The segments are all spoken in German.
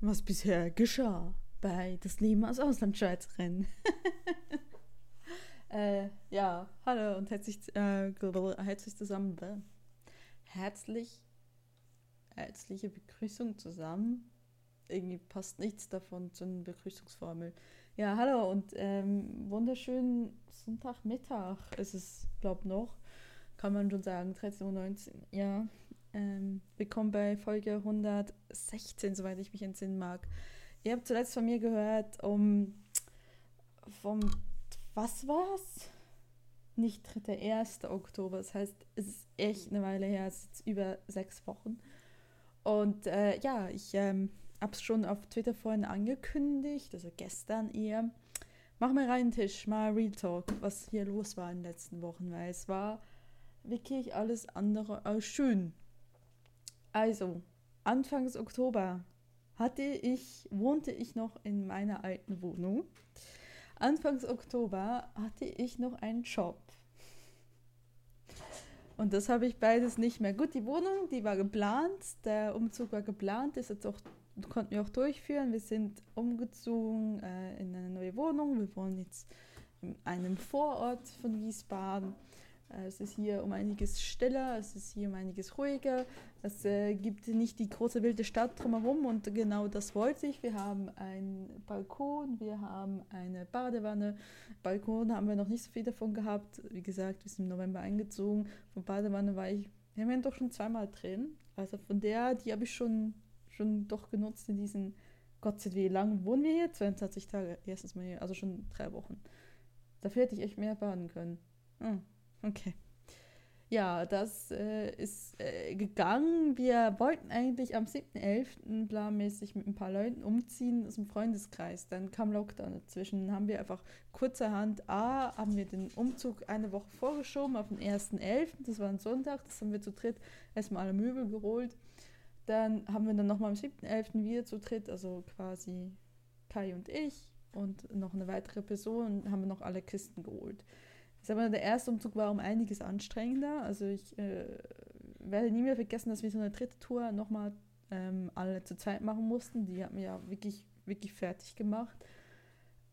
was bisher geschah bei Das Leben als Auslandschweizerin. äh, ja, hallo und herzlich, äh, herzlich zusammen. Herzlich, herzliche Begrüßung zusammen. Irgendwie passt nichts davon zu einer Begrüßungsformel. Ja, hallo und ähm, wunderschönen Sonntagmittag ist es, glaube noch. Kann man schon sagen, 13.19 Uhr. Ja, ähm, willkommen bei Folge 116, soweit ich mich entsinnen mag. Ihr habt zuletzt von mir gehört, um vom, was war's? Nicht 3. 1. Oktober, das heißt, es ist echt eine Weile her, es ist über sechs Wochen. Und äh, ja, ich ähm, habe es schon auf Twitter vorhin angekündigt, also gestern eher. Mach mal rein Tisch, mal Real Talk, was hier los war in den letzten Wochen, weil es war wirklich alles andere als schön. Also, Anfangs Oktober hatte ich, wohnte ich noch in meiner alten Wohnung. Anfangs Oktober hatte ich noch einen Job. Und das habe ich beides nicht mehr. Gut, die Wohnung, die war geplant, der Umzug war geplant, ist jetzt auch, konnten wir auch durchführen. Wir sind umgezogen äh, in eine neue Wohnung. Wir wohnen jetzt in einem Vorort von Wiesbaden. Äh, es ist hier um einiges stiller, es ist hier um einiges ruhiger. Es äh, gibt nicht die große wilde Stadt drumherum und genau das wollte ich. Wir haben einen Balkon, wir haben eine Badewanne. Balkon haben wir noch nicht so viel davon gehabt. Wie gesagt, wir sind im November eingezogen. Von Badewanne war ich, wir haben ja doch schon zweimal drin. Also von der, die habe ich schon, schon doch genutzt in diesen, Gott sei Dank, wie lange wohnen wir hier? 22 Tage, erstens mal hier, also schon drei Wochen. Dafür hätte ich echt mehr baden können. Hm. Okay. Ja, das äh, ist äh, gegangen. Wir wollten eigentlich am 7.11. planmäßig mit ein paar Leuten umziehen aus dem Freundeskreis. Dann kam Lockdown dazwischen. Dann haben wir einfach kurzerhand, A, haben wir den Umzug eine Woche vorgeschoben auf den 1.11. Das war ein Sonntag. Das haben wir zu dritt erstmal alle Möbel geholt. Dann haben wir dann nochmal am 7.11. wieder zu dritt, also quasi Kai und ich und noch eine weitere Person, haben wir noch alle Kisten geholt. Ich der erste Umzug war um einiges anstrengender. Also ich äh, werde nie mehr vergessen, dass wir so eine dritte Tour nochmal ähm, alle zur Zeit machen mussten. Die hat mir ja wirklich, wirklich fertig gemacht.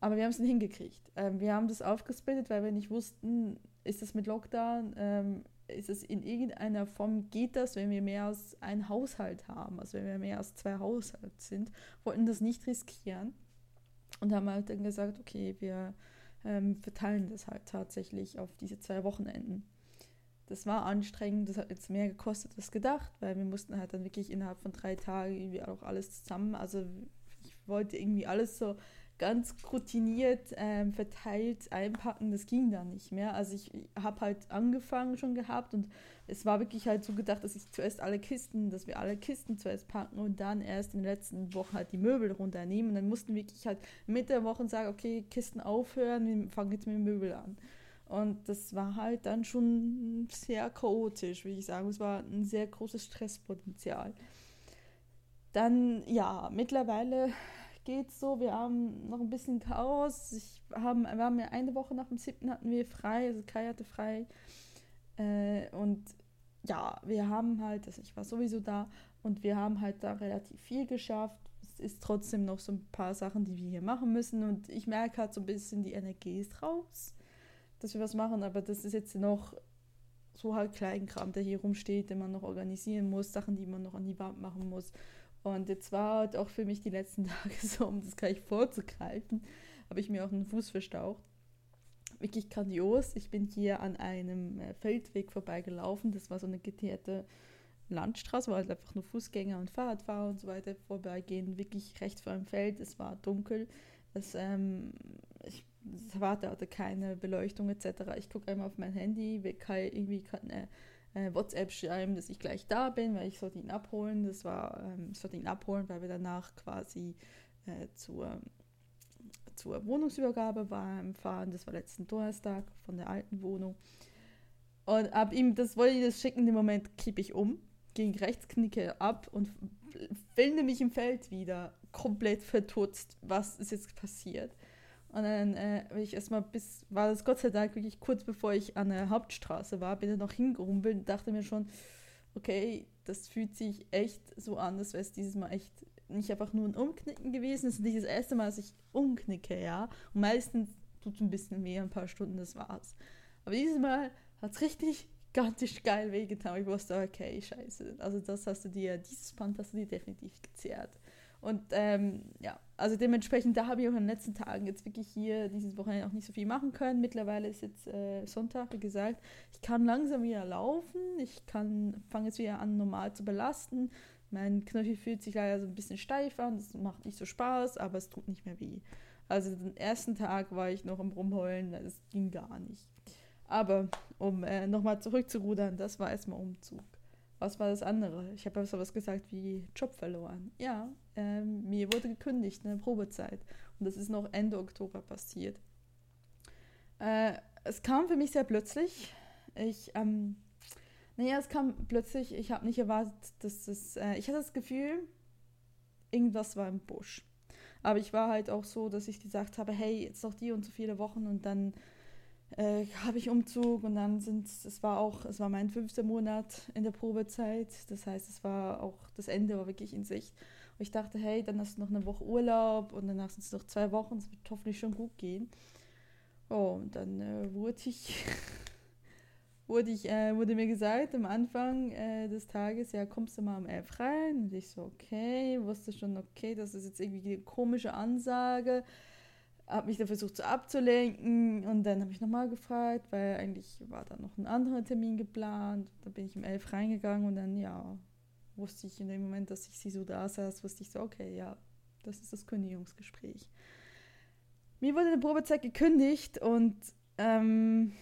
Aber wir haben es dann hingekriegt. Ähm, wir haben das aufgesplittet, weil wir nicht wussten, ist das mit Lockdown, ähm, ist es in irgendeiner Form, geht das, wenn wir mehr als ein Haushalt haben, also wenn wir mehr als zwei Haushalte sind, wollten das nicht riskieren und haben halt dann gesagt, okay, wir ähm, verteilen das halt tatsächlich auf diese zwei Wochenenden. Das war anstrengend, das hat jetzt mehr gekostet als gedacht, weil wir mussten halt dann wirklich innerhalb von drei Tagen irgendwie auch alles zusammen, also ich wollte irgendwie alles so ganz routiniert ähm, verteilt einpacken, das ging dann nicht mehr. Also ich habe halt angefangen schon gehabt und es war wirklich halt so gedacht, dass ich zuerst alle Kisten, dass wir alle Kisten zuerst packen und dann erst in den letzten Wochen halt die Möbel runternehmen. Und dann mussten wir wirklich halt mit der Woche sagen, okay, Kisten aufhören, wir fangen jetzt mit den Möbel an. Und das war halt dann schon sehr chaotisch, würde ich sagen. Es war ein sehr großes Stresspotenzial. Dann, ja, mittlerweile geht's so. Wir haben noch ein bisschen Chaos. Ich haben, wir haben ja eine Woche nach dem 7. hatten wir frei, also Kai hatte frei. Äh, und ja, wir haben halt, also ich war sowieso da und wir haben halt da relativ viel geschafft. Es ist trotzdem noch so ein paar Sachen, die wir hier machen müssen. Und ich merke halt so ein bisschen, die Energie ist raus, dass wir was machen, aber das ist jetzt noch so halt Kleinkram, der hier rumsteht, den man noch organisieren muss, Sachen, die man noch an die Wand machen muss. Und jetzt war halt auch für mich die letzten Tage so, um das gleich vorzugreifen, habe ich mir auch einen Fuß verstaucht. Wirklich grandios. Ich bin hier an einem äh, Feldweg vorbeigelaufen. Das war so eine geteerte Landstraße, wo halt einfach nur Fußgänger und Fahrradfahrer und so weiter vorbeigehen. Wirklich recht vor dem Feld. Es war dunkel. Es, ähm, ich, das hatte keine Beleuchtung etc. Ich gucke einmal auf mein Handy, will irgendwie eine äh, WhatsApp schreiben, dass ich gleich da bin, weil ich sollte ihn abholen. Das war, ähm, ich sollte ihn abholen, weil wir danach quasi äh, zur, zur Wohnungsübergabe waren, fahren. Das war letzten Donnerstag von der alten Wohnung. Und ab ihm, das wollte ich das schicken, dem Moment kippe ich um, ging rechts, knicke ab und finde mich im Feld wieder, komplett verdutzt, was ist jetzt passiert. Und dann äh, bin ich erstmal bis, war das Gott sei Dank wirklich kurz bevor ich an der Hauptstraße war, bin dann noch hingerumpelt und dachte mir schon, okay, das fühlt sich echt so an, als wäre es dieses Mal echt nicht einfach nur ein Umknicken gewesen. Es ist nicht das erste Mal, dass ich umknicke, ja. Und meistens tut es ein bisschen weh, ein paar Stunden, das war's. Aber dieses Mal hat es richtig gigantisch geil wehgetan. Ich wusste, okay, scheiße. Also das hast du dir, dieses Band hast du dir definitiv gezerrt. Und ähm, ja, also dementsprechend, da habe ich auch in den letzten Tagen jetzt wirklich hier dieses Wochenende auch nicht so viel machen können. Mittlerweile ist jetzt äh, Sonntag, wie gesagt. Ich kann langsam wieder laufen. Ich kann fange jetzt wieder an, normal zu belasten. Mein Knöchel fühlt sich leider so ein bisschen steif an. Das macht nicht so Spaß, aber es tut nicht mehr weh. Also den ersten Tag war ich noch im Rumheulen, das ging gar nicht. Aber um äh, nochmal zurückzurudern, das war erstmal Umzug. Was war das andere? Ich habe sowas gesagt wie Job verloren. Ja, ähm, mir wurde gekündigt, eine Probezeit. Und das ist noch Ende Oktober passiert. Äh, es kam für mich sehr plötzlich. Ich, ähm, naja, es kam plötzlich, ich habe nicht erwartet, dass es, äh, ich hatte das Gefühl, irgendwas war im Busch. Aber ich war halt auch so, dass ich gesagt habe, hey, jetzt noch die und so viele Wochen und dann äh, habe ich Umzug und dann sind es war auch, es war mein fünfter Monat in der Probezeit. Das heißt, es war auch, das Ende war wirklich in Sicht. Und ich dachte, hey, dann hast du noch eine Woche Urlaub und danach sind es noch zwei Wochen, es wird hoffentlich schon gut gehen. Oh, und dann äh, wurde ich, wurde ich, äh, wurde mir gesagt am Anfang äh, des Tages, ja, kommst du mal um elf rein? Und ich so, okay, wusste schon, okay, das ist jetzt irgendwie eine komische Ansage habe mich da versucht so abzulenken und dann habe ich nochmal gefragt, weil eigentlich war da noch ein anderer Termin geplant. Da bin ich um elf reingegangen und dann, ja, wusste ich in dem Moment, dass ich sie so da saß, wusste ich so, okay, ja, das ist das Kündigungsgespräch. Mir wurde eine Probezeit gekündigt und ähm,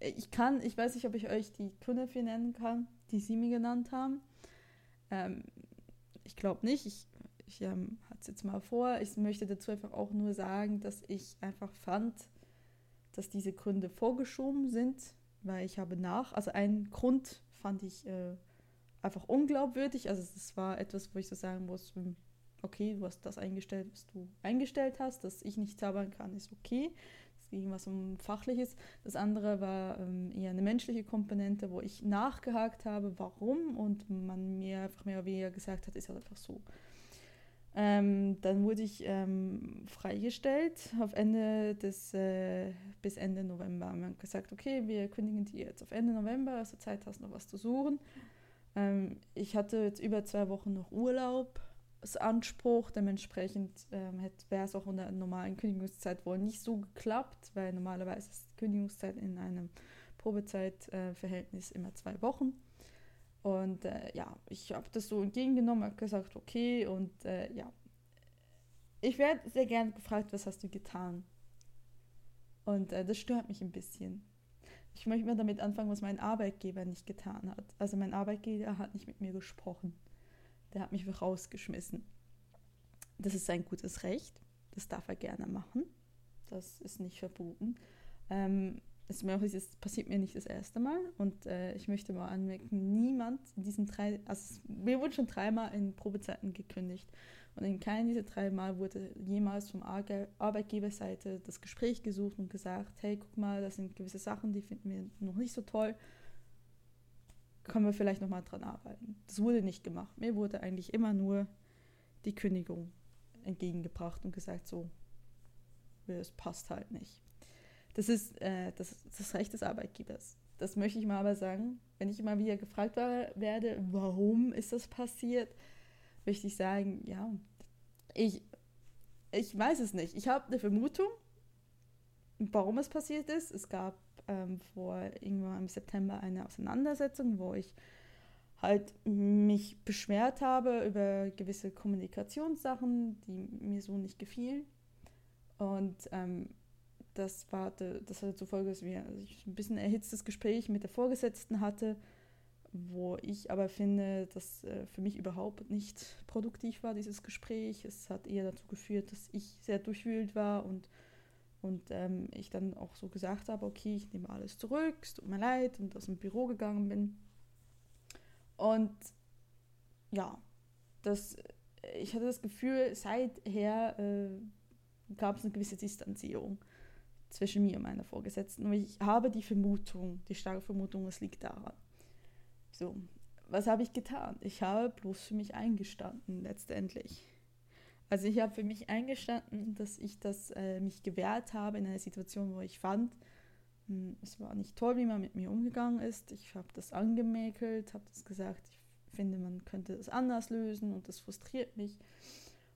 ich kann, ich weiß nicht, ob ich euch die Gründe für nennen kann, die sie mir genannt haben. Ähm, ich glaube nicht. Ich ich ähm, es jetzt mal vor. Ich möchte dazu einfach auch nur sagen, dass ich einfach fand, dass diese Gründe vorgeschoben sind, weil ich habe nach, also einen Grund fand ich äh, einfach unglaubwürdig. Also es war etwas, wo ich so sagen muss, hm, okay, du hast das eingestellt, was du eingestellt hast, dass ich nicht zaubern kann, ist okay. Es ging was um Fachliches. Das andere war ähm, eher eine menschliche Komponente, wo ich nachgehakt habe, warum und man mir einfach mehr oder weniger gesagt hat, ist halt einfach so. Ähm, dann wurde ich ähm, freigestellt auf Ende des, äh, bis Ende November. Man hat gesagt, okay, wir kündigen die jetzt auf Ende November, also Zeit hast noch was zu suchen. Ähm, ich hatte jetzt über zwei Wochen noch Urlaubsanspruch, dementsprechend ähm, wäre es auch in der normalen Kündigungszeit wohl nicht so geklappt, weil normalerweise ist Kündigungszeit in einem Probezeitverhältnis äh, immer zwei Wochen. Und äh, ja, ich habe das so entgegengenommen, habe gesagt, okay, und äh, ja. Ich werde sehr gerne gefragt, was hast du getan? Und äh, das stört mich ein bisschen. Ich möchte mal damit anfangen, was mein Arbeitgeber nicht getan hat. Also mein Arbeitgeber hat nicht mit mir gesprochen. Der hat mich rausgeschmissen. Das ist sein gutes Recht. Das darf er gerne machen. Das ist nicht verboten. Ähm, es passiert mir nicht das erste Mal und äh, ich möchte mal anmerken, niemand in diesen drei, also mir wurde schon dreimal in Probezeiten gekündigt und in keinem dieser drei Mal wurde jemals vom Arbeitgeberseite das Gespräch gesucht und gesagt, hey, guck mal, das sind gewisse Sachen, die finden wir noch nicht so toll, können wir vielleicht nochmal dran arbeiten. Das wurde nicht gemacht. Mir wurde eigentlich immer nur die Kündigung entgegengebracht und gesagt, so, es passt halt nicht. Das ist äh, das, das Recht des Arbeitgebers. Das möchte ich mal aber sagen. Wenn ich immer wieder gefragt war, werde, warum ist das passiert, möchte ich sagen, ja, ich, ich weiß es nicht. Ich habe eine Vermutung, warum es passiert ist. Es gab ähm, vor irgendwann im September eine Auseinandersetzung, wo ich halt mich beschwert habe über gewisse Kommunikationssachen, die mir so nicht gefielen. Und ähm, das war das hatte zur Folge, dass also ich ein bisschen erhitztes Gespräch mit der Vorgesetzten hatte, wo ich aber finde, dass äh, für mich überhaupt nicht produktiv war, dieses Gespräch. Es hat eher dazu geführt, dass ich sehr durchwühlt war und, und ähm, ich dann auch so gesagt habe, okay, ich nehme alles zurück, es tut mir leid und aus dem Büro gegangen bin. Und ja, das, ich hatte das Gefühl, seither äh, gab es eine gewisse Distanzierung zwischen mir und meiner Vorgesetzten. Und ich habe die Vermutung, die starke Vermutung, es liegt daran. So, was habe ich getan? Ich habe bloß für mich eingestanden, letztendlich. Also ich habe für mich eingestanden, dass ich das äh, mich gewehrt habe in einer Situation, wo ich fand, mh, hm, es war nicht toll, wie man mit mir umgegangen ist. Ich habe das angemäkelt, habe das gesagt, ich finde, man könnte das anders lösen und das frustriert mich.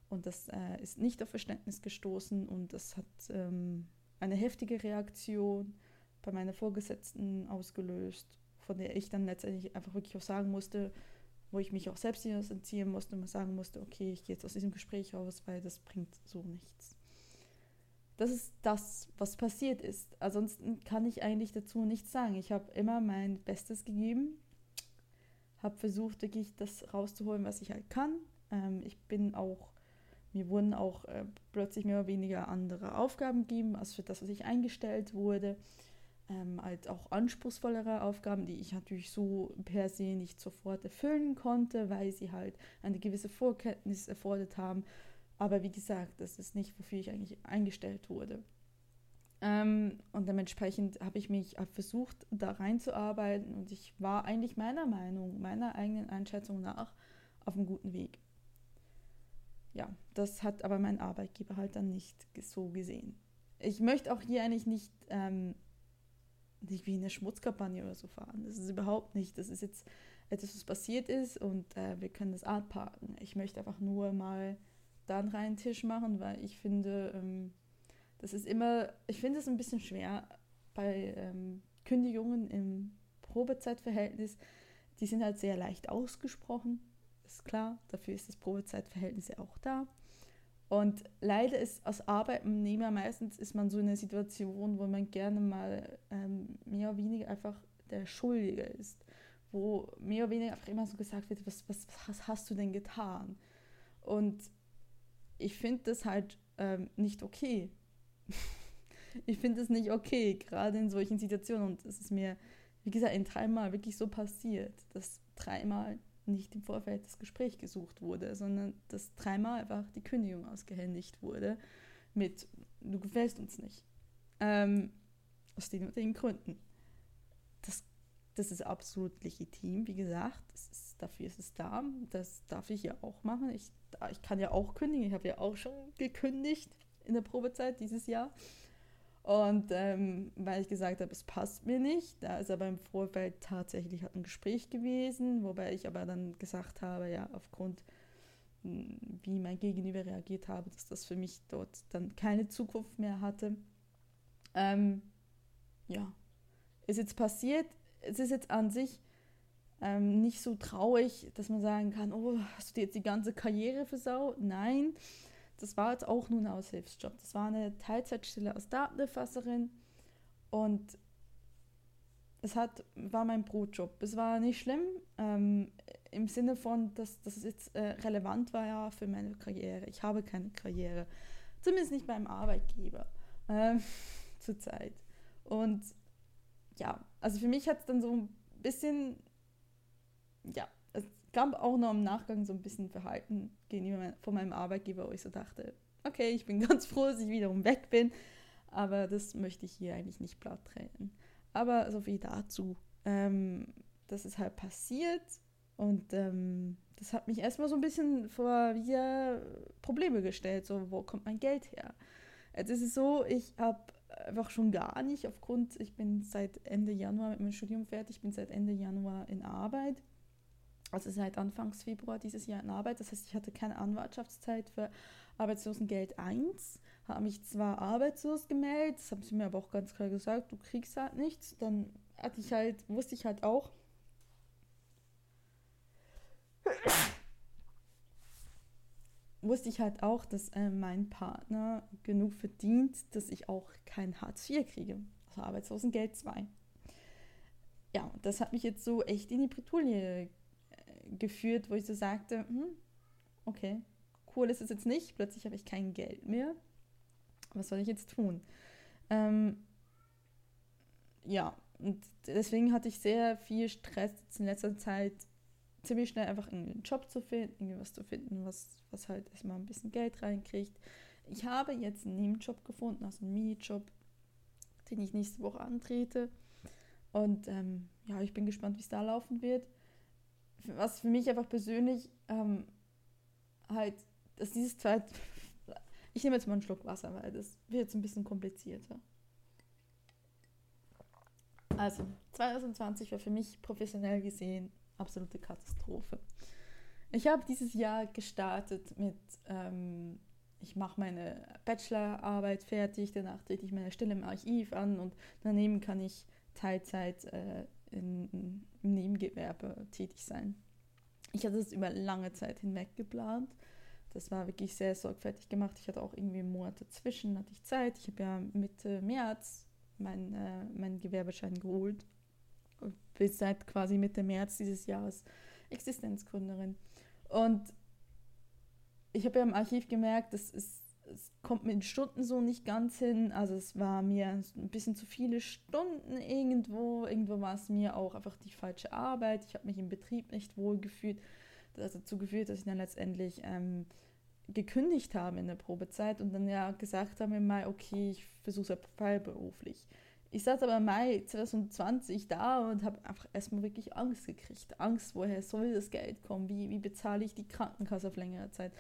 Und das äh, ist nicht auf Verständnis gestoßen und das hat ähm, eine heftige Reaktion bei meiner Vorgesetzten ausgelöst, von der ich dann letztendlich einfach wirklich auch sagen musste, wo ich mich auch selbst entziehen musste und sagen musste, okay, ich gehe jetzt aus diesem Gespräch raus, weil das bringt so nichts. Das ist das, was passiert ist. Ansonsten kann ich eigentlich dazu nichts sagen. Ich habe immer mein Bestes gegeben, habe versucht, wirklich das rauszuholen, was ich halt kann. Ähm, ich bin auch mir wurden auch äh, plötzlich mehr oder weniger andere Aufgaben gegeben, als für das, was ich eingestellt wurde. Ähm, halt auch anspruchsvollere Aufgaben, die ich natürlich so per se nicht sofort erfüllen konnte, weil sie halt eine gewisse Vorkenntnis erfordert haben. Aber wie gesagt, das ist nicht, wofür ich eigentlich eingestellt wurde. Ähm, und dementsprechend habe ich mich versucht, da reinzuarbeiten und ich war eigentlich meiner Meinung, meiner eigenen Einschätzung nach auf einem guten Weg ja, das hat aber mein Arbeitgeber halt dann nicht so gesehen. Ich möchte auch hier eigentlich nicht, ähm, nicht wie eine Schmutzkampagne oder so fahren. Das ist überhaupt nicht. Das ist jetzt etwas, was passiert ist und äh, wir können das abparken. Ich möchte einfach nur mal da einen reinen Tisch machen, weil ich finde, ähm, das ist immer, ich finde es ein bisschen schwer bei ähm, Kündigungen im Probezeitverhältnis. Die sind halt sehr leicht ausgesprochen ist klar, dafür ist das Probezeitverhältnis ja auch da. Und leider ist als Arbeitnehmer meistens ist man so in einer Situation, wo man gerne mal ähm, mehr oder weniger einfach der Schuldige ist. Wo mehr oder weniger einfach immer so gesagt wird, was, was, was hast du denn getan? Und ich finde das halt ähm, nicht okay. ich finde das nicht okay, gerade in solchen Situationen. Und es ist mir, wie gesagt, in dreimal wirklich so passiert, dass dreimal nicht im Vorfeld das Gespräch gesucht wurde, sondern dass dreimal einfach die Kündigung ausgehändigt wurde mit, du gefällst uns nicht. Ähm, aus den und den Gründen. Das, das ist absolut legitim, wie gesagt. Ist, dafür ist es da. Das darf ich ja auch machen. Ich, ich kann ja auch kündigen. Ich habe ja auch schon gekündigt in der Probezeit dieses Jahr. Und ähm, weil ich gesagt habe, es passt mir nicht, da ist aber im Vorfeld tatsächlich ein Gespräch gewesen, wobei ich aber dann gesagt habe, ja, aufgrund hm, wie mein Gegenüber reagiert habe, dass das für mich dort dann keine Zukunft mehr hatte. Ähm, ja, ist jetzt passiert. Es ist jetzt an sich ähm, nicht so traurig, dass man sagen kann, oh, hast du dir jetzt die ganze Karriere versaut? Nein, das war jetzt auch nur ein Aushilfsjob. Das war eine Teilzeitstelle als Datenerfasserin und es hat, war mein Brotjob. Es war nicht schlimm, ähm, im Sinne von, dass, dass es jetzt äh, relevant war ja für meine Karriere. Ich habe keine Karriere, zumindest nicht beim Arbeitgeber ähm, zurzeit. Und ja, also für mich hat es dann so ein bisschen, ja, gab auch noch im Nachgang so ein bisschen Verhalten gegenüber von meinem Arbeitgeber, wo ich so dachte, okay, ich bin ganz froh, dass ich wiederum weg bin, aber das möchte ich hier eigentlich nicht platt treten. Aber so viel dazu. Ähm, das ist halt passiert und ähm, das hat mich erstmal so ein bisschen vor wieder Probleme gestellt. So, wo kommt mein Geld her? Jetzt ist es so, ich habe einfach schon gar nicht aufgrund, ich bin seit Ende Januar mit meinem Studium fertig, ich bin seit Ende Januar in Arbeit also seit Anfangs Februar dieses Jahr in Arbeit. Das heißt, ich hatte keine Anwartschaftszeit für Arbeitslosengeld 1, habe mich zwar arbeitslos gemeldet, das haben sie mir aber auch ganz klar gesagt, du kriegst halt nichts. Dann hatte ich halt, wusste ich halt auch, wusste ich halt auch, dass äh, mein Partner genug verdient, dass ich auch kein Hartz IV kriege, also Arbeitslosengeld 2. Ja, das hat mich jetzt so echt in die Bretouille geführt, wo ich so sagte, hm, okay, cool ist es jetzt nicht, plötzlich habe ich kein Geld mehr. Was soll ich jetzt tun? Ähm, ja, und deswegen hatte ich sehr viel Stress in letzter Zeit, ziemlich schnell einfach einen Job zu finden, irgendwas zu finden, was, was halt erstmal ein bisschen Geld reinkriegt. Ich habe jetzt einen Nebenjob gefunden, also einen Minijob, den ich nächste Woche antrete. Und ähm, ja, ich bin gespannt, wie es da laufen wird was für mich einfach persönlich ähm, halt, dass dieses Zeit. Ich nehme jetzt mal einen Schluck Wasser, weil das wird jetzt ein bisschen komplizierter. Also, 2020 war für mich professionell gesehen absolute Katastrophe. Ich habe dieses Jahr gestartet mit, ähm, ich mache meine Bachelorarbeit fertig, danach trete ich meine Stelle im Archiv an und daneben kann ich Teilzeit äh, in, im Nebengewerbe tätig sein. Ich hatte das über lange Zeit hinweg geplant. Das war wirklich sehr sorgfältig gemacht. Ich hatte auch irgendwie Monate dazwischen, hatte ich Zeit. Ich habe ja Mitte März meinen äh, mein Gewerbeschein geholt. Und bin seit quasi Mitte März dieses Jahres Existenzgründerin. Und ich habe ja im Archiv gemerkt, dass es es kommt mit den Stunden so nicht ganz hin. Also es war mir ein bisschen zu viele Stunden irgendwo. Irgendwo war es mir auch einfach die falsche Arbeit. Ich habe mich im Betrieb nicht wohl gefühlt. Das hat dazu geführt, dass ich dann letztendlich ähm, gekündigt habe in der Probezeit und dann ja gesagt habe im Mai, okay, ich versuche es freiberuflich. Ich saß aber im Mai 2020 da und habe einfach erstmal wirklich Angst gekriegt. Angst, woher soll das Geld kommen? Wie, wie bezahle ich die Krankenkasse auf längere Zeit?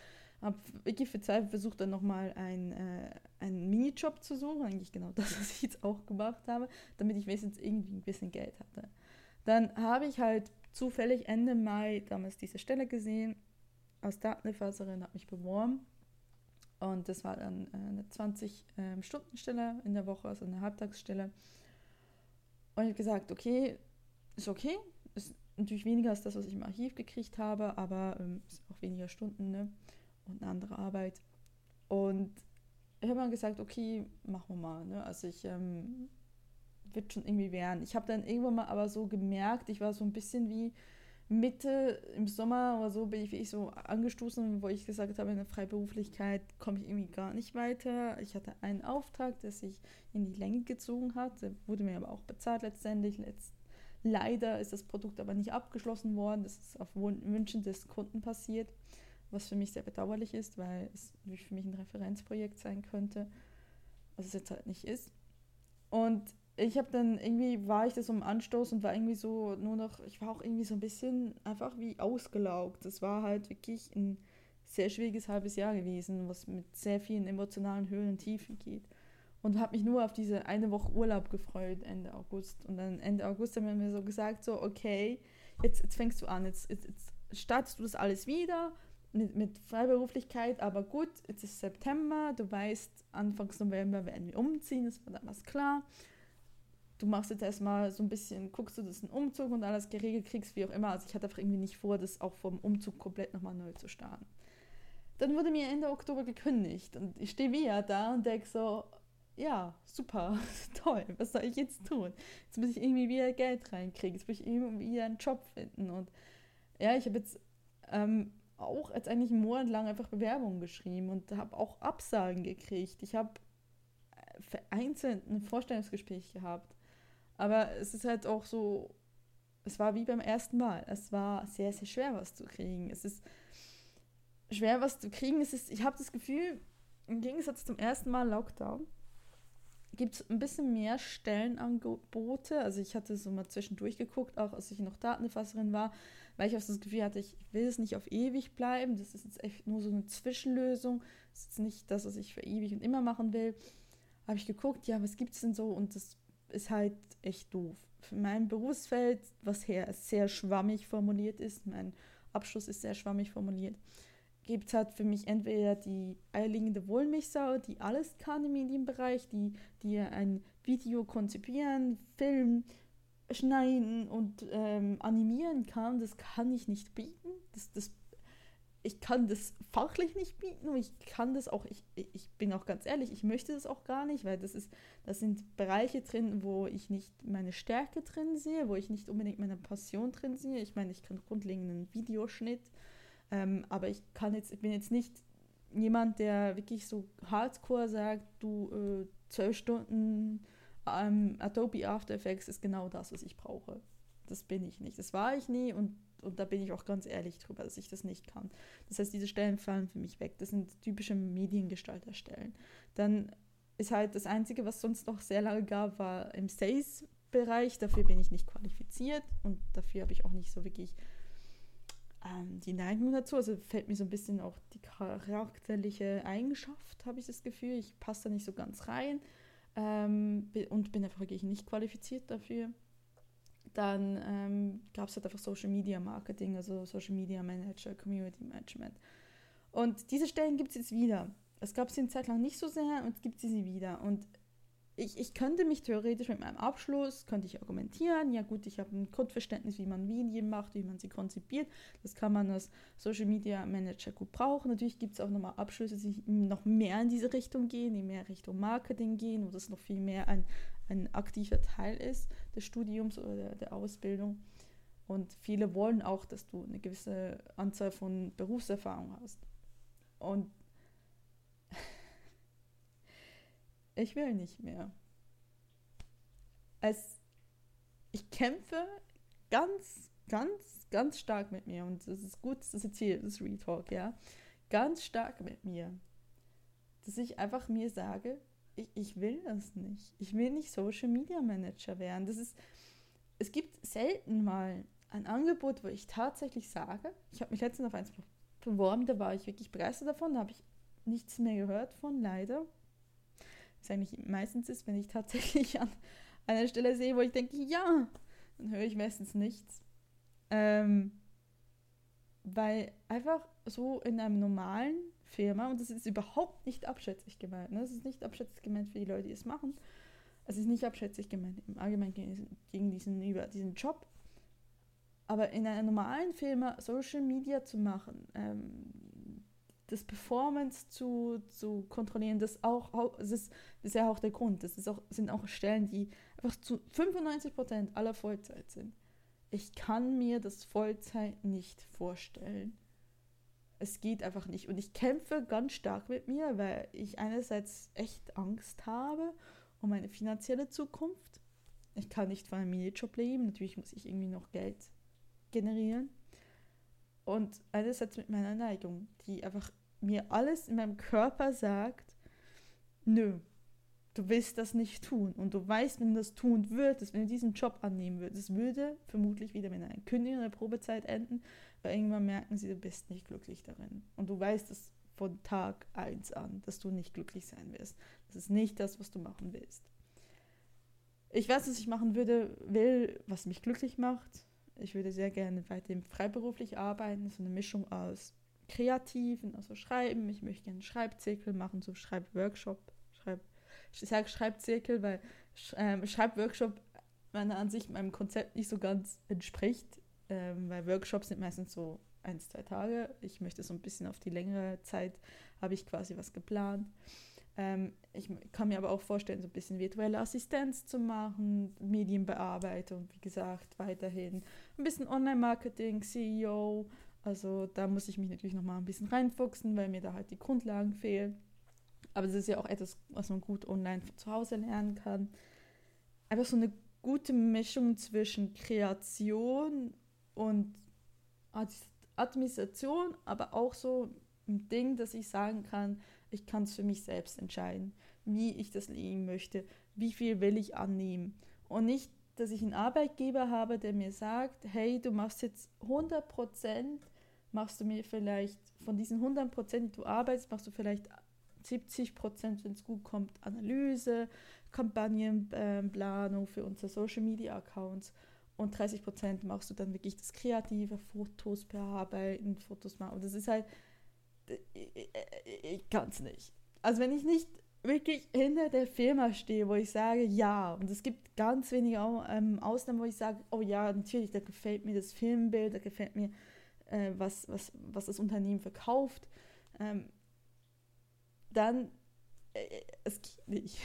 Habe wirklich verzweifelt versucht, dann nochmal ein, äh, einen Minijob zu suchen, eigentlich genau das, was ich jetzt auch gemacht habe, damit ich wenigstens irgendwie ein bisschen Geld hatte. Dann habe ich halt zufällig Ende Mai damals diese Stelle gesehen, als Datenerfasserin, habe mich beworben und das war dann äh, eine 20-Stunden-Stelle ähm, in der Woche, also eine Halbtagsstelle. Und ich habe gesagt, okay, ist okay, ist natürlich weniger als das, was ich im Archiv gekriegt habe, aber ähm, ist auch weniger Stunden, ne? Und eine andere Arbeit. Und ich habe mal gesagt, okay, machen wir mal. Ne? Also ich ähm, wird schon irgendwie werden. Ich habe dann irgendwann mal aber so gemerkt, ich war so ein bisschen wie Mitte im Sommer oder so bin ich, ich so angestoßen, wo ich gesagt habe, in der Freiberuflichkeit komme ich irgendwie gar nicht weiter. Ich hatte einen Auftrag, der sich in die Länge gezogen hat, der wurde mir aber auch bezahlt letztendlich. Letzt, leider ist das Produkt aber nicht abgeschlossen worden. Das ist auf Wünschen des Kunden passiert was für mich sehr bedauerlich ist, weil es für mich ein Referenzprojekt sein könnte, was es jetzt halt nicht ist. Und ich habe dann irgendwie, war ich das um Anstoß und war irgendwie so nur noch, ich war auch irgendwie so ein bisschen einfach wie ausgelaugt. Das war halt wirklich ein sehr schwieriges halbes Jahr gewesen, was mit sehr vielen emotionalen Höhen und Tiefen geht. Und habe mich nur auf diese eine Woche Urlaub gefreut, Ende August. Und dann Ende August haben wir mir so gesagt, so, okay, jetzt, jetzt fängst du an, jetzt, jetzt, jetzt startest du das alles wieder mit, mit Freiberuflichkeit, aber gut, jetzt ist September, du weißt, Anfangs November werden wir umziehen, das war damals klar. Du machst jetzt erstmal so ein bisschen, guckst du, dass ein Umzug und alles geregelt kriegst, wie auch immer. Also ich hatte einfach irgendwie nicht vor, das auch vom Umzug komplett nochmal neu zu starten. Dann wurde mir Ende Oktober gekündigt und ich stehe wieder da und denke so, ja, super, toll, was soll ich jetzt tun? Jetzt muss ich irgendwie wieder Geld reinkriegen, jetzt muss ich irgendwie wieder einen Job finden und ja, ich habe jetzt ähm, auch jetzt eigentlich einen Monat lang einfach Bewerbungen geschrieben und habe auch Absagen gekriegt. Ich habe äh, vereinzelt ein Vorstellungsgespräch gehabt. Aber es ist halt auch so, es war wie beim ersten Mal. Es war sehr, sehr schwer, was zu kriegen. Es ist schwer, was zu kriegen. Es ist, ich habe das Gefühl, im Gegensatz zum ersten Mal Lockdown, gibt es ein bisschen mehr Stellenangebote. Also ich hatte so mal zwischendurch geguckt, auch als ich noch Datenerfasserin war, weil ich auch das Gefühl hatte, ich will es nicht auf ewig bleiben. Das ist jetzt echt nur so eine Zwischenlösung. Das ist jetzt nicht das, was ich für ewig und immer machen will. Habe ich geguckt, ja, was gibt es denn so? Und das ist halt echt doof. Für mein Berufsfeld, was her sehr schwammig formuliert ist, mein Abschluss ist sehr schwammig formuliert, gibt es halt für mich entweder die eierlegende Wollmilchsau, die alles kann im Medienbereich, die, die ein Video konzipieren, filmen, schneiden und ähm, animieren kann, das kann ich nicht bieten. Das, das, ich kann das fachlich nicht bieten und ich kann das auch, ich, ich bin auch ganz ehrlich, ich möchte das auch gar nicht, weil das ist, das sind Bereiche drin, wo ich nicht meine Stärke drin sehe, wo ich nicht unbedingt meine Passion drin sehe. Ich meine, ich kann grundlegenden Videoschnitt, ähm, aber ich kann jetzt, bin jetzt nicht jemand, der wirklich so hardcore sagt, du äh, zwölf Stunden ähm, Adobe After Effects ist genau das, was ich brauche. Das bin ich nicht. Das war ich nie und, und da bin ich auch ganz ehrlich drüber, dass ich das nicht kann. Das heißt, diese Stellen fallen für mich weg. Das sind typische Mediengestalterstellen. Dann ist halt das Einzige, was sonst noch sehr lange gab, war im Sales-Bereich. Dafür bin ich nicht qualifiziert und dafür habe ich auch nicht so wirklich ähm, die Neigung dazu. Also fällt mir so ein bisschen auch die charakterliche Eigenschaft, habe ich das Gefühl. Ich passe da nicht so ganz rein ähm, und bin einfach wirklich nicht qualifiziert dafür. Dann ähm, gab es halt einfach Social Media Marketing, also Social Media Manager, Community Management. Und diese Stellen gibt es jetzt wieder. Es gab sie eine Zeit lang nicht so sehr und gibt sie wieder. Und ich, ich könnte mich theoretisch mit meinem Abschluss, könnte ich argumentieren, ja gut, ich habe ein Grundverständnis, wie man Medien macht, wie man sie konzipiert. Das kann man als Social Media Manager gut brauchen. Natürlich gibt es auch nochmal Abschlüsse, die noch mehr in diese Richtung gehen, die mehr Richtung Marketing gehen, wo das noch viel mehr ein, ein aktiver Teil ist des Studiums oder der, der Ausbildung. Und viele wollen auch, dass du eine gewisse Anzahl von Berufserfahrung hast. Und ich will nicht mehr. Es, ich kämpfe ganz, ganz, ganz stark mit mir und das ist gut, das ist hier das Retalk, ja. Ganz stark mit mir. Dass ich einfach mir sage, ich, ich will das nicht. Ich will nicht Social Media Manager werden. Das ist, es gibt selten mal ein Angebot, wo ich tatsächlich sage, ich habe mich letztens auf eins beworben, da war ich wirklich begeistert davon, da habe ich nichts mehr gehört von, leider was eigentlich meistens ist, wenn ich tatsächlich an einer Stelle sehe, wo ich denke, ja, dann höre ich meistens nichts. Ähm, weil einfach so in einem normalen Firma, und das ist überhaupt nicht abschätzig gemeint, ne? das ist nicht abschätzig gemeint für die Leute, die es machen, es ist nicht abschätzig gemeint im Allgemeinen gegen diesen, über diesen Job, aber in einer normalen Firma Social Media zu machen, ähm, das Performance zu, zu kontrollieren, das, auch, das, ist, das ist ja auch der Grund. Das ist auch, sind auch Stellen, die einfach zu 95% aller Vollzeit sind. Ich kann mir das Vollzeit nicht vorstellen. Es geht einfach nicht. Und ich kämpfe ganz stark mit mir, weil ich einerseits echt Angst habe um meine finanzielle Zukunft. Ich kann nicht von einem Minijob leben. Natürlich muss ich irgendwie noch Geld generieren. Und einerseits mit meiner Neigung, die einfach mir alles in meinem Körper sagt, nö, du willst das nicht tun. Und du weißt, wenn du das tun würdest, wenn du diesen Job annehmen würdest, es würde vermutlich wieder mit einer Kündigung der Probezeit enden, weil irgendwann merken sie, du bist nicht glücklich darin. Und du weißt es von Tag 1 an, dass du nicht glücklich sein wirst. Das ist nicht das, was du machen willst. Ich weiß, was ich machen würde, will, was mich glücklich macht ich würde sehr gerne weiterhin freiberuflich arbeiten, so eine Mischung aus Kreativen, also Schreiben. Ich möchte gerne Schreibzirkel machen, so Schreibworkshop. Schreib, ich sage Schreibzirkel, weil ähm, Schreibworkshop meiner Ansicht meinem Konzept nicht so ganz entspricht, ähm, weil Workshops sind meistens so ein, zwei Tage. Ich möchte so ein bisschen auf die längere Zeit, habe ich quasi was geplant. Ähm, ich kann mir aber auch vorstellen, so ein bisschen virtuelle Assistenz zu machen, Medienbearbeitung, wie gesagt, weiterhin ein bisschen Online-Marketing, CEO. Also da muss ich mich natürlich nochmal ein bisschen reinfuchsen, weil mir da halt die Grundlagen fehlen. Aber das ist ja auch etwas, was man gut online zu Hause lernen kann. Einfach so eine gute Mischung zwischen Kreation und Administration, aber auch so ein Ding, dass ich sagen kann, ich kann es für mich selbst entscheiden, wie ich das leben möchte, wie viel will ich annehmen. Und nicht, dass ich einen Arbeitgeber habe, der mir sagt, hey, du machst jetzt 100 Prozent, machst du mir vielleicht von diesen 100 Prozent, die du arbeitest, machst du vielleicht 70 Prozent, wenn es gut kommt, Analyse, Kampagnenplanung für unsere Social Media Accounts und 30 Prozent machst du dann wirklich das kreative Fotos bearbeiten, Fotos machen. Und das ist halt, ich kann es nicht. Also wenn ich nicht wirklich hinter der Firma stehe, wo ich sage, ja, und es gibt ganz wenige ähm, Ausnahmen, wo ich sage, oh ja, natürlich, da gefällt mir das Filmbild, da gefällt mir, äh, was, was, was das Unternehmen verkauft, ähm, dann, äh, es geht nicht.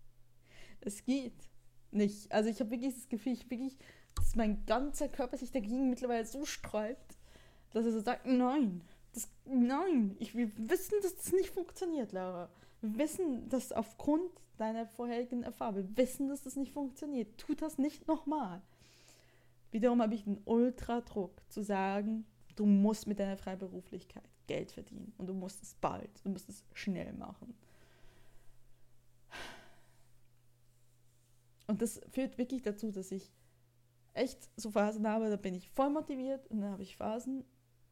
es geht nicht. Also ich habe wirklich das Gefühl, ich wirklich, dass mein ganzer Körper sich dagegen mittlerweile so sträubt, dass er so sagt, nein, das, nein, ich, wir wissen, dass das nicht funktioniert, Lara. Wir wissen, dass aufgrund deiner vorherigen Erfahrung, wir wissen, dass das nicht funktioniert. Tu das nicht nochmal. Wiederum habe ich einen Ultradruck zu sagen, du musst mit deiner Freiberuflichkeit Geld verdienen und du musst es bald, du musst es schnell machen. Und das führt wirklich dazu, dass ich echt so Phasen habe, da bin ich voll motiviert und dann habe ich Phasen,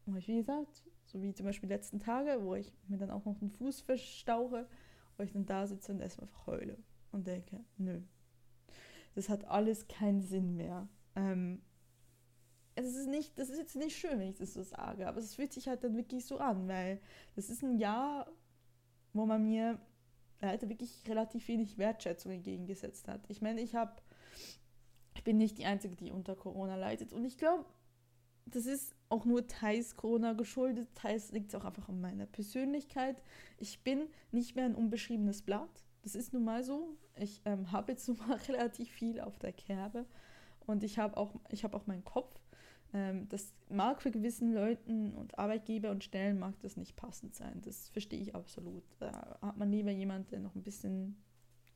wie gesagt, so wie zum Beispiel die letzten Tage, wo ich mir dann auch noch den Fuß verstauche, wo ich dann da sitze und erstmal heule und denke, nö, das hat alles keinen Sinn mehr. Ähm, es ist nicht, das ist jetzt nicht schön, wenn ich das so sage, aber es fühlt sich halt dann wirklich so an, weil das ist ein Jahr, wo man mir leider wirklich relativ wenig Wertschätzung entgegengesetzt hat. Ich meine, ich habe, ich bin nicht die Einzige, die unter Corona leidet und ich glaube, das ist auch nur teils Corona geschuldet, teils liegt es auch einfach an meiner Persönlichkeit. Ich bin nicht mehr ein unbeschriebenes Blatt. Das ist nun mal so. Ich ähm, habe jetzt nun mal relativ viel auf der Kerbe und ich habe auch, ich auch meinen Kopf. Ähm, das mag für gewissen Leuten und Arbeitgeber und Stellen mag das nicht passend sein. Das verstehe ich absolut. Da hat man lieber jemanden, der noch ein bisschen,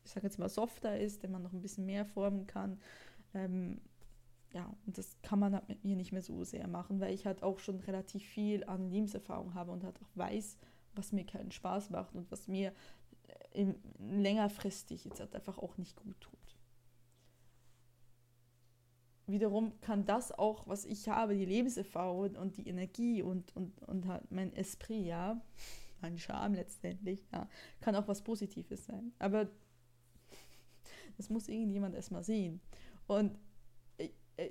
ich sage jetzt mal, softer ist, der man noch ein bisschen mehr formen kann. Ähm, ja, und das kann man halt mit mir nicht mehr so sehr machen, weil ich halt auch schon relativ viel an Lebenserfahrung habe und halt auch weiß, was mir keinen Spaß macht und was mir äh, längerfristig jetzt halt einfach auch nicht gut tut. Wiederum kann das auch, was ich habe, die Lebenserfahrung und die Energie und, und, und halt mein Esprit, ja, mein Charme letztendlich, ja, kann auch was Positives sein. Aber das muss irgendjemand erstmal sehen. Und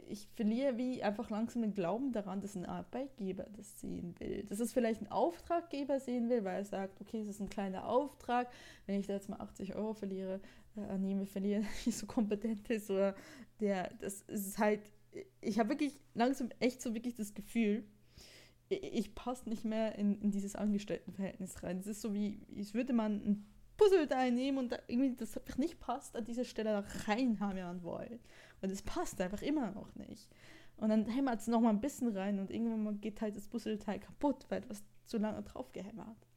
ich verliere wie einfach langsam den Glauben daran, dass ein Arbeitgeber das sehen will. Dass es vielleicht ein Auftraggeber sehen will, weil er sagt, okay, es ist ein kleiner Auftrag, wenn ich da jetzt mal 80 Euro verliere, äh, annehme, verliere, nicht so kompetent ist oder der, das ist halt, ich habe wirklich langsam echt so wirklich das Gefühl, ich, ich passe nicht mehr in, in dieses Angestelltenverhältnis rein. Es ist so wie, als würde man ein Puzzleteil nehmen und da irgendwie das nicht passt, an dieser Stelle da reinhammern wollen. Und es passt einfach immer noch nicht. Und dann hämmert es nochmal ein bisschen rein und irgendwann geht halt das Puzzleteil kaputt, weil hast zu lange drauf gehämmert.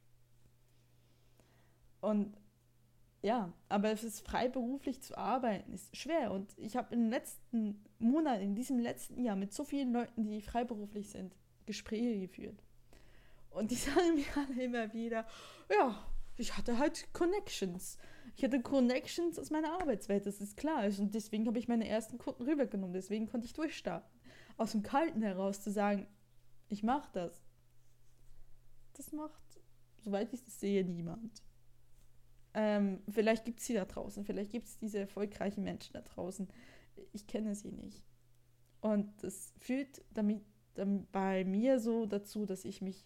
Und ja, aber es ist freiberuflich zu arbeiten, ist schwer. Und ich habe in den letzten Monaten, in diesem letzten Jahr mit so vielen Leuten, die freiberuflich sind, Gespräche geführt. Und die sagen mir alle immer wieder, ja, ich hatte halt Connections. Ich hatte Connections aus meiner Arbeitswelt, das ist klar. Und deswegen habe ich meine ersten Kunden rübergenommen. Deswegen konnte ich durchstarten. Aus dem Kalten heraus zu sagen, ich mache das. Das macht, soweit ich das sehe, niemand. Ähm, vielleicht gibt es sie da draußen. Vielleicht gibt es diese erfolgreichen Menschen da draußen. Ich kenne sie nicht. Und das führt damit, damit bei mir so dazu, dass ich mich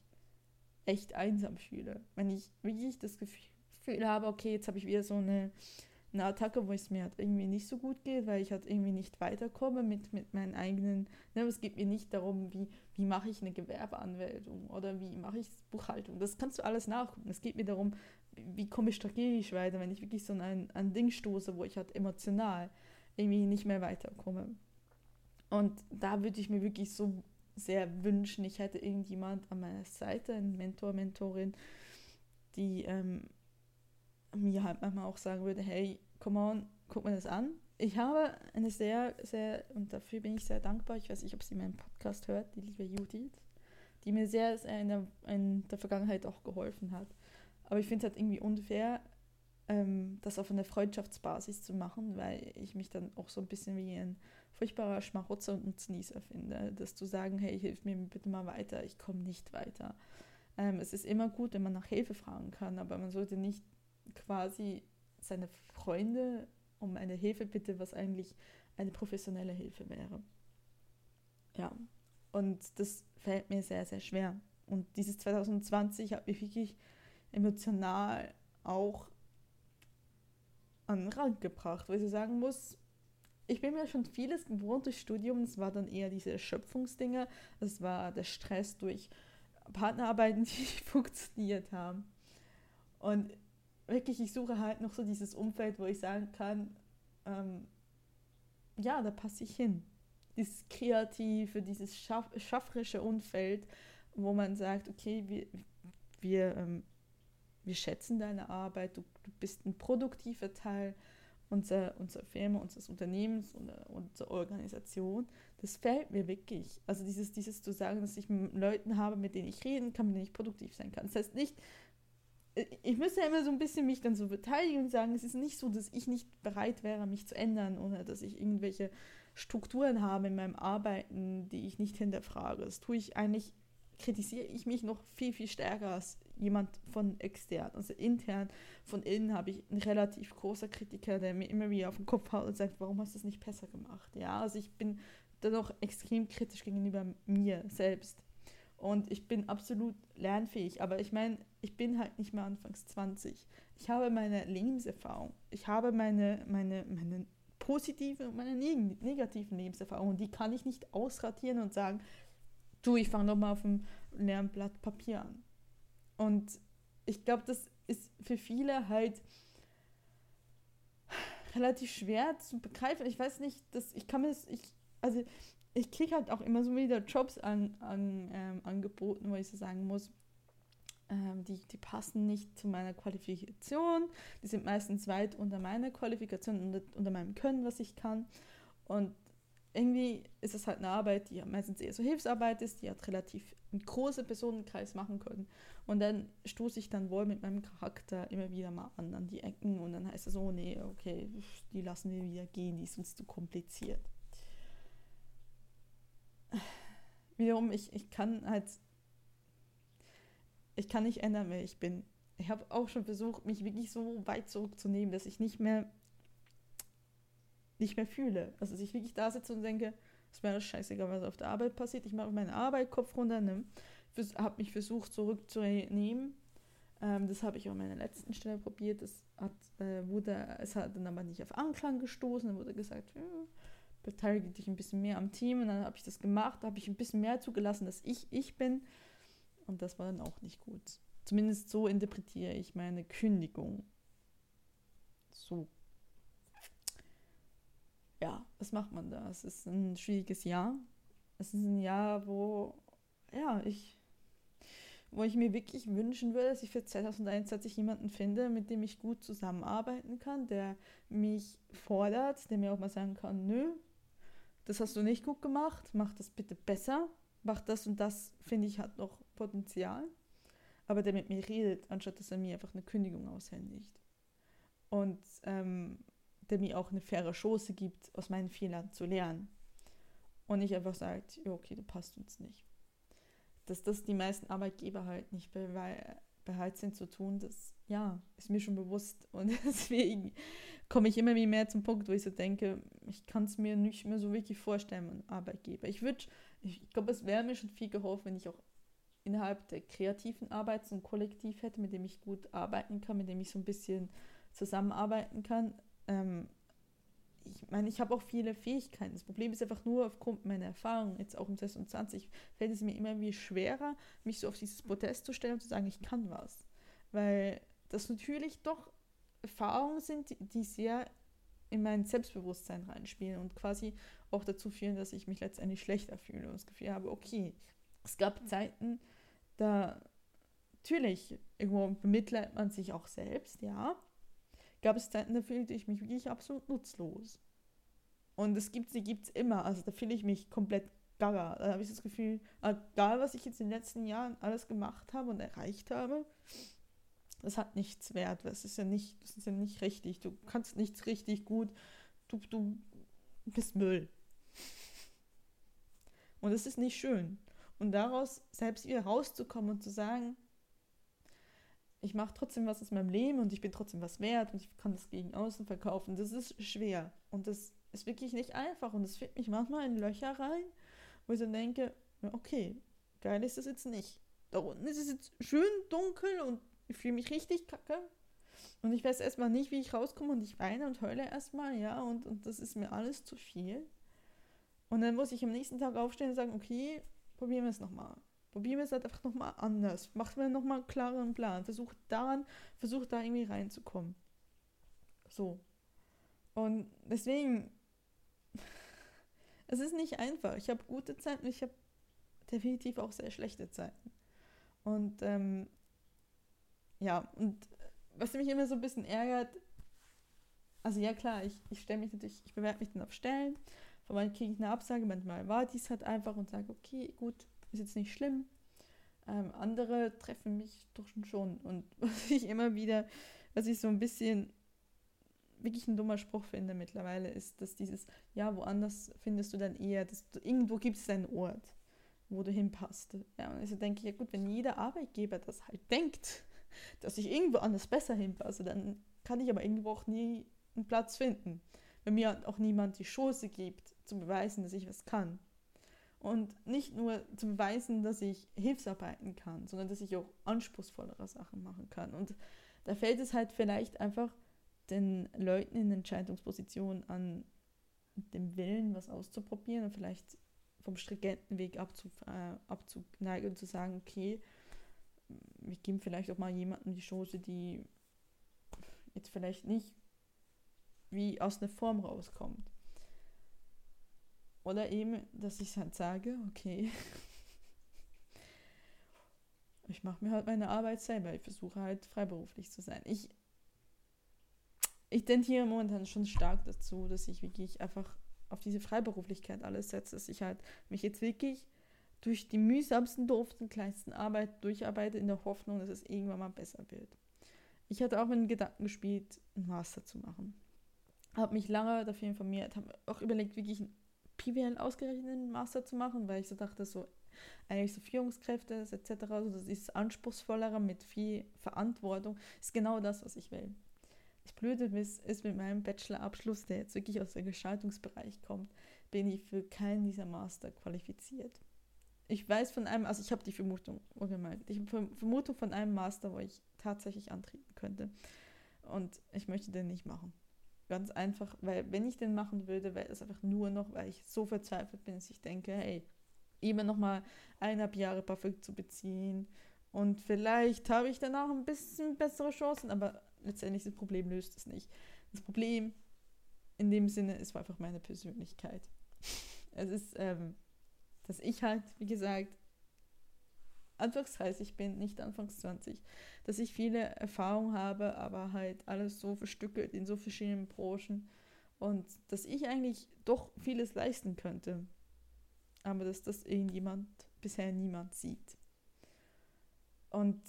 echt einsam fühle. Wenn ich wirklich das Gefühl habe, okay, jetzt habe ich wieder so eine, eine Attacke, wo es mir halt irgendwie nicht so gut geht, weil ich halt irgendwie nicht weiterkomme mit, mit meinen eigenen, ne, es geht mir nicht darum, wie, wie mache ich eine Gewerbeanmeldung oder wie mache ich Buchhaltung. Das kannst du alles nachgucken. Es geht mir darum, wie, komme ich strategisch weiter, wenn ich wirklich so ein, ein Ding stoße, wo ich halt emotional irgendwie nicht mehr weiterkomme. Und da würde ich mir wirklich so sehr wünschen, ich hätte irgendjemand an meiner Seite, ein Mentor, Mentorin, die ähm, mir halt manchmal auch sagen würde, hey, come on, guck mir das an. Ich habe eine sehr, sehr, und dafür bin ich sehr dankbar, ich weiß nicht, ob sie meinen Podcast hört, die liebe Judith, die mir sehr, sehr in der, in der Vergangenheit auch geholfen hat. Aber ich finde es halt irgendwie unfair, ähm, das auf einer Freundschaftsbasis zu machen, weil ich mich dann auch so ein bisschen wie ein furchtbarer Schmarotzer und Nutznießer finde, das zu sagen, hey, hilf mir bitte mal weiter, ich komme nicht weiter. Ähm, es ist immer gut, wenn man nach Hilfe fragen kann, aber man sollte nicht quasi seine Freunde um eine Hilfe bitte, was eigentlich eine professionelle Hilfe wäre. Ja, und das fällt mir sehr, sehr schwer. Und dieses 2020 hat mich wirklich emotional auch an den Rand gebracht, weil ich sagen muss, ich bin mir schon vieles gewohnt durch Studium. Es war dann eher diese Erschöpfungsdinge. Es war der Stress durch Partnerarbeiten, die nicht funktioniert haben. Und wirklich, ich suche halt noch so dieses Umfeld, wo ich sagen kann, ähm, ja, da passe ich hin. Dieses kreative, dieses schaff schafferische Umfeld, wo man sagt, okay, wir, wir, ähm, wir schätzen deine Arbeit, du, du bist ein produktiver Teil unserer, unserer Firma, unseres Unternehmens, oder unserer Organisation, das fällt mir wirklich. Also dieses, dieses zu sagen, dass ich Leuten habe, mit denen ich reden kann, mit denen ich produktiv sein kann. Das heißt nicht, ich müsste ja immer so ein bisschen mich dann so beteiligen und sagen, es ist nicht so, dass ich nicht bereit wäre, mich zu ändern oder dass ich irgendwelche Strukturen habe in meinem Arbeiten, die ich nicht hinterfrage. Das tue ich eigentlich kritisiere ich mich noch viel, viel stärker als jemand von extern. Also intern, von innen habe ich einen relativ großer Kritiker, der mir immer wieder auf den Kopf haut und sagt, warum hast du es nicht besser gemacht? Ja, also ich bin da noch extrem kritisch gegenüber mir selbst. Und ich bin absolut lernfähig. Aber ich meine, ich bin halt nicht mehr anfangs 20. Ich habe meine Lebenserfahrung. Ich habe meine, meine, meine positiven und meine neg negativen Lebenserfahrungen. Die kann ich nicht ausratieren und sagen, du, ich fange doch mal auf dem leeren Blatt Papier an. Und ich glaube, das ist für viele halt relativ schwer zu begreifen. Ich weiß nicht, dass ich kann mir das, ich, also ich kriege halt auch immer so wieder Jobs an, an ähm, angeboten, wo ich so sagen muss, ähm, die, die passen nicht zu meiner Qualifikation, die sind meistens weit unter meiner Qualifikation, unter, unter meinem Können, was ich kann. Und irgendwie ist es halt eine Arbeit, die meistens eher so Hilfsarbeit ist, die halt relativ einen großen Personenkreis machen können. Und dann stoße ich dann wohl mit meinem Charakter immer wieder mal an, an die Ecken und dann heißt es oh nee, okay, die lassen wir wieder gehen, die ist uns zu kompliziert. Wiederum, ich, ich kann halt, ich kann nicht ändern, wer ich bin. Ich habe auch schon versucht, mich wirklich so weit zurückzunehmen, dass ich nicht mehr nicht mehr fühle. Also dass ich wirklich da sitze und denke, es alles scheißegal, was auf der Arbeit passiert. Ich mache meine Arbeit, Kopf runter, ne? habe mich versucht zurückzunehmen. Ähm, das habe ich auch an meiner letzten Stelle probiert. Das hat, äh, wurde, es hat dann aber nicht auf Anklang gestoßen. Dann wurde gesagt, ja, beteilige dich ein bisschen mehr am Team. Und dann habe ich das gemacht, habe ich ein bisschen mehr zugelassen, dass ich ich bin. Und das war dann auch nicht gut. Zumindest so interpretiere ich meine Kündigung. So ja, was macht man da? Es ist ein schwieriges Jahr. Es ist ein Jahr, wo, ja, ich, wo ich mir wirklich wünschen würde, dass ich für 2021 jemanden finde, mit dem ich gut zusammenarbeiten kann, der mich fordert, der mir auch mal sagen kann, nö, das hast du nicht gut gemacht, mach das bitte besser, mach das und das, finde ich, hat noch Potenzial. Aber der mit mir redet, anstatt dass er mir einfach eine Kündigung aushändigt. Und ähm, der mir auch eine faire Chance gibt, aus meinen Fehlern zu lernen. Und nicht einfach sagt, ja, okay, du passt uns nicht. Dass das die meisten Arbeitgeber halt nicht bereit sind zu tun, das ja, ist mir schon bewusst. Und deswegen komme ich immer mehr zum Punkt, wo ich so denke, ich kann es mir nicht mehr so wirklich vorstellen, ein Arbeitgeber. Ich würde, ich glaube, es wäre mir schon viel geholfen, wenn ich auch innerhalb der kreativen Arbeit so ein Kollektiv hätte, mit dem ich gut arbeiten kann, mit dem ich so ein bisschen zusammenarbeiten kann ähm, meine, ich habe auch viele Fähigkeiten. Das Problem ist einfach nur aufgrund meiner Erfahrung, jetzt auch im 26, fällt es mir immer wie schwerer, mich so auf dieses Protest zu stellen und zu sagen, ich kann was. Weil das natürlich doch Erfahrungen sind, die sehr in mein Selbstbewusstsein reinspielen und quasi auch dazu führen, dass ich mich letztendlich schlechter fühle und das Gefühl habe, okay, es gab Zeiten, da natürlich, irgendwo bemitleidet man sich auch selbst, ja, gab es Zeiten, da fühlte ich mich wirklich absolut nutzlos. Und es gibt sie gibt's immer. Also da fühle ich mich komplett gaga. Da habe ich das Gefühl, egal was ich jetzt in den letzten Jahren alles gemacht habe und erreicht habe, das hat nichts wert. Das ist ja nicht, das ist ja nicht richtig. Du kannst nichts richtig gut. Du, du bist Müll. Und das ist nicht schön. Und daraus selbst wieder rauszukommen und zu sagen, ich mache trotzdem was aus meinem Leben und ich bin trotzdem was wert und ich kann das gegen außen verkaufen. Das ist schwer und das ist wirklich nicht einfach und es führt mich manchmal in Löcher rein, wo ich so denke, okay, geil ist das jetzt nicht. Da unten ist es jetzt schön dunkel und ich fühle mich richtig kacke. Und ich weiß erstmal nicht, wie ich rauskomme und ich weine und heule erstmal, ja, und, und das ist mir alles zu viel. Und dann muss ich am nächsten Tag aufstehen und sagen, okay, probieren wir es nochmal. Probieren wir es halt einfach nochmal anders. Macht mir nochmal einen klaren Plan. Versucht daran, versucht da irgendwie reinzukommen. So. Und deswegen, es ist nicht einfach. Ich habe gute Zeiten, ich habe definitiv auch sehr schlechte Zeiten. Und ähm, ja, und was mich immer so ein bisschen ärgert, also ja klar, ich, ich stelle mich natürlich, ich bewerbe mich dann auf Stellen, von manchmal kriege ich eine Absage, manchmal war dies halt einfach und sage, okay, gut, ist jetzt nicht schlimm. Ähm, andere treffen mich doch schon. Und was ich immer wieder, was ich so ein bisschen wirklich ein dummer Spruch finde mittlerweile, ist, dass dieses, ja, woanders findest du dann eher, dass du, irgendwo gibt es deinen Ort. wo du hinpasst. Ja, und also denke ich, ja gut, wenn jeder Arbeitgeber das halt denkt, dass ich irgendwo anders besser hinpasse, dann kann ich aber irgendwo auch nie einen Platz finden. Wenn mir auch niemand die Chance gibt, zu beweisen, dass ich was kann. Und nicht nur zu beweisen, dass ich Hilfsarbeiten kann, sondern dass ich auch anspruchsvollere Sachen machen kann. Und da fällt es halt vielleicht einfach den Leuten in Entscheidungspositionen an dem Willen, was auszuprobieren und vielleicht vom stringenten Weg abzu, äh, abzuneigen und zu sagen, okay, wir geben vielleicht auch mal jemandem die Chance, die jetzt vielleicht nicht wie aus einer Form rauskommt. Oder eben, dass ich halt sage, okay, ich mache mir halt meine Arbeit selber. Ich versuche halt freiberuflich zu sein. Ich, ich tendiere momentan schon stark dazu, dass ich wirklich einfach auf diese Freiberuflichkeit alles setze, dass ich halt mich jetzt wirklich durch die mühsamsten, doofsten, kleinsten Arbeit durcharbeite in der Hoffnung, dass es irgendwann mal besser wird. Ich hatte auch mit dem Gedanken gespielt, einen Master zu machen. Habe mich lange dafür informiert, habe auch überlegt, wirklich einen PWL ausgerechneten Master zu machen, weil ich so dachte, so eigentlich so Führungskräfte etc., also das ist anspruchsvollere mit viel Verantwortung, ist genau das, was ich will. Das Blöde ist, mit meinem Bachelorabschluss, der jetzt wirklich aus dem Gestaltungsbereich kommt, bin ich für keinen dieser Master qualifiziert. Ich weiß von einem, also ich habe die Vermutung, allgemein, ich Vermutung von einem Master, wo ich tatsächlich antreten könnte. Und ich möchte den nicht machen. Ganz einfach, weil wenn ich den machen würde, wäre es einfach nur noch, weil ich so verzweifelt bin, dass ich denke, hey, immer noch mal eineinhalb Jahre BAföG zu beziehen und vielleicht habe ich danach ein bisschen bessere Chancen, aber letztendlich das Problem löst es nicht. Das Problem in dem Sinne ist einfach meine Persönlichkeit. Es ist, ähm, dass ich halt, wie gesagt, Anfangs 30 bin, nicht Anfangs 20, dass ich viele Erfahrungen habe, aber halt alles so verstückelt in so verschiedenen Branchen und dass ich eigentlich doch vieles leisten könnte, aber dass das irgendjemand, bisher niemand sieht. Und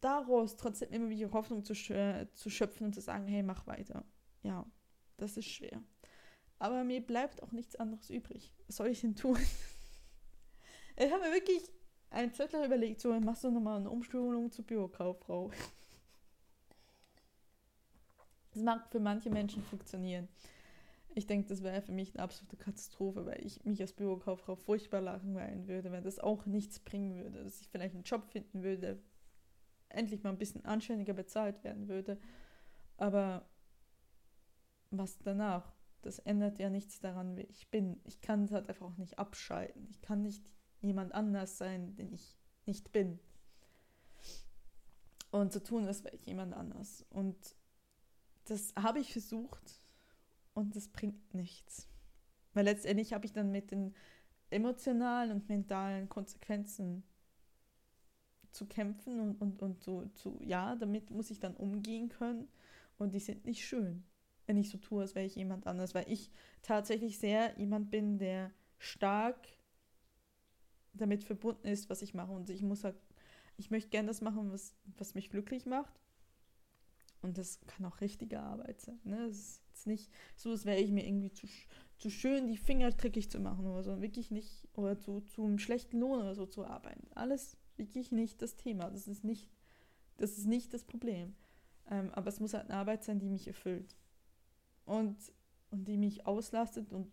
daraus trotzdem immer wieder Hoffnung zu, zu schöpfen und zu sagen, hey, mach weiter. Ja, das ist schwer. Aber mir bleibt auch nichts anderes übrig. Was soll ich denn tun? ich habe mir wirklich einen Zettel überlegt, so machst du nochmal eine Umschulung zur Bürokauffrau. Das mag für manche Menschen funktionieren. Ich denke, das wäre für mich eine absolute Katastrophe, weil ich mich als Bürokauffrau furchtbar langweilen würde, wenn das auch nichts bringen würde, dass ich vielleicht einen Job finden würde, endlich mal ein bisschen anständiger bezahlt werden würde. Aber was danach? Das ändert ja nichts daran, wie ich bin. Ich kann es halt einfach auch nicht abschalten. Ich kann nicht jemand anders sein, den ich nicht bin. Und zu tun, als wäre ich jemand anders. Und das habe ich versucht und das bringt nichts. Weil letztendlich habe ich dann mit den emotionalen und mentalen Konsequenzen zu kämpfen und, und, und so zu, ja, damit muss ich dann umgehen können. Und die sind nicht schön, wenn ich so tue, als wäre ich jemand anders, weil ich tatsächlich sehr jemand bin, der stark damit verbunden ist, was ich mache. Und ich muss halt, ich möchte gerne das machen, was, was mich glücklich macht. Und das kann auch richtige Arbeit sein, ne? Das ist jetzt nicht so, als wäre ich mir irgendwie zu, zu schön, die Finger trickig zu machen oder so, wirklich nicht, oder zu, zu einem schlechten Lohn oder so zu arbeiten, alles wirklich nicht das Thema. Das ist nicht das, ist nicht das Problem. Ähm, aber es muss halt eine Arbeit sein, die mich erfüllt. Und, und die mich auslastet und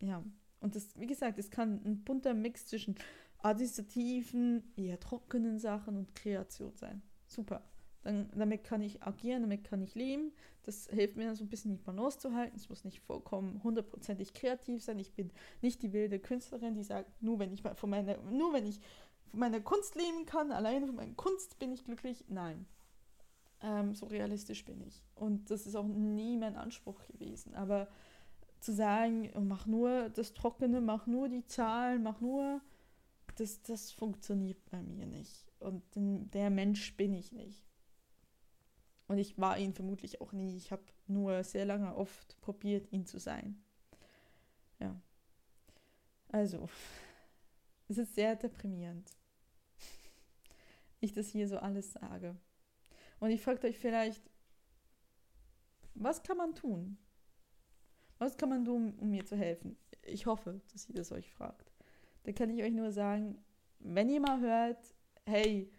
ja. Und das, wie gesagt, es kann ein bunter Mix zwischen administrativen, eher trockenen Sachen und Kreation sein. Super. Dann, damit kann ich agieren, damit kann ich leben. Das hilft mir dann so ein bisschen die Balance zu halten. Es muss nicht vollkommen hundertprozentig kreativ sein. Ich bin nicht die wilde Künstlerin, die sagt, nur wenn ich von meiner, nur wenn ich von meiner Kunst leben kann, alleine von meiner Kunst bin ich glücklich. Nein. Ähm, so realistisch bin ich. Und das ist auch nie mein Anspruch gewesen. Aber zu sagen, mach nur das Trockene, mach nur die Zahlen, mach nur, das, das funktioniert bei mir nicht. Und der Mensch bin ich nicht. Und ich war ihn vermutlich auch nie. Ich habe nur sehr lange oft probiert, ihn zu sein. Ja. Also, es ist sehr deprimierend ich das hier so alles sage. Und ich frage euch vielleicht, was kann man tun? Was kann man tun, um mir zu helfen? Ich hoffe, dass ihr das euch fragt. dann kann ich euch nur sagen, wenn ihr mal hört, hey,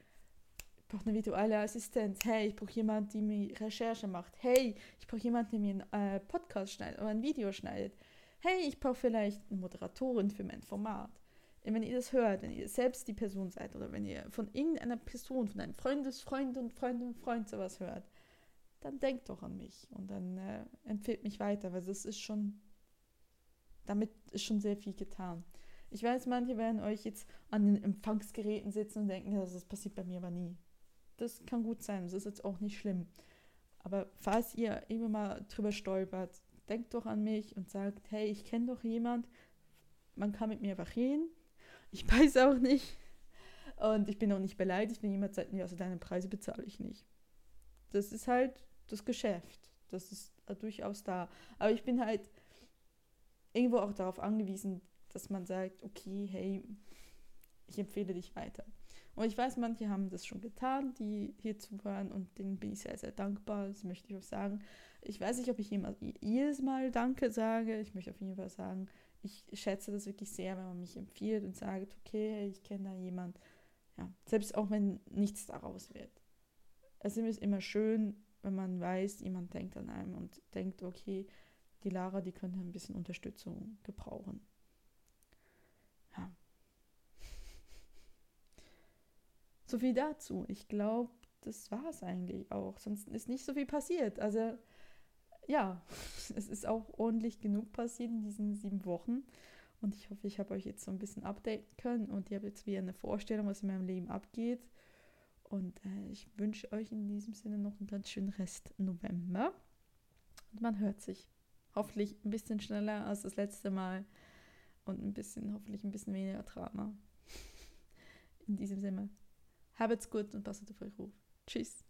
ich brauche eine virtuelle Assistenz, hey, ich brauche jemanden, der mir Recherche macht, hey, ich brauche jemanden, der mir einen äh, Podcast schneidet oder ein Video schneidet, hey, ich brauche vielleicht eine Moderatorin für mein Format. Wenn ihr das hört, wenn ihr selbst die Person seid oder wenn ihr von irgendeiner Person, von einem Freundesfreund und Freund und Freund sowas hört, dann denkt doch an mich und dann äh, empfiehlt mich weiter, weil das ist schon, damit ist schon sehr viel getan. Ich weiß, manche werden euch jetzt an den Empfangsgeräten sitzen und denken, das passiert bei mir aber nie. Das kann gut sein, das ist jetzt auch nicht schlimm. Aber falls ihr immer mal drüber stolpert, denkt doch an mich und sagt, hey, ich kenne doch jemand, man kann mit mir einfach reden. Ich weiß auch nicht. Und ich bin auch nicht beleidigt, wenn jemand sagt, nee, also deine Preise bezahle ich nicht. Das ist halt das Geschäft. Das ist durchaus da. Aber ich bin halt irgendwo auch darauf angewiesen, dass man sagt, okay, hey, ich empfehle dich weiter. Und ich weiß, manche haben das schon getan, die hier zuhören und denen bin ich sehr, sehr dankbar. Das möchte ich auch sagen. Ich weiß nicht, ob ich jedes Mal Danke sage. Ich möchte auf jeden Fall sagen, ich schätze das wirklich sehr, wenn man mich empfiehlt und sagt, okay, ich kenne da jemand. Ja, selbst auch wenn nichts daraus wird. Es ist immer schön, wenn man weiß, jemand denkt an einem und denkt, okay, die Lara, die könnte ein bisschen Unterstützung gebrauchen. Ja. So viel dazu. Ich glaube, das war es eigentlich auch. Sonst ist nicht so viel passiert. Also ja, es ist auch ordentlich genug passiert in diesen sieben Wochen. Und ich hoffe, ich habe euch jetzt so ein bisschen updaten können und ihr habt jetzt wieder eine Vorstellung, was in meinem Leben abgeht. Und äh, ich wünsche euch in diesem Sinne noch einen ganz schönen Rest November. Und man hört sich hoffentlich ein bisschen schneller als das letzte Mal und ein bisschen, hoffentlich ein bisschen weniger Drama. In diesem Sinne, habt's gut und passt auf euch auf. Tschüss.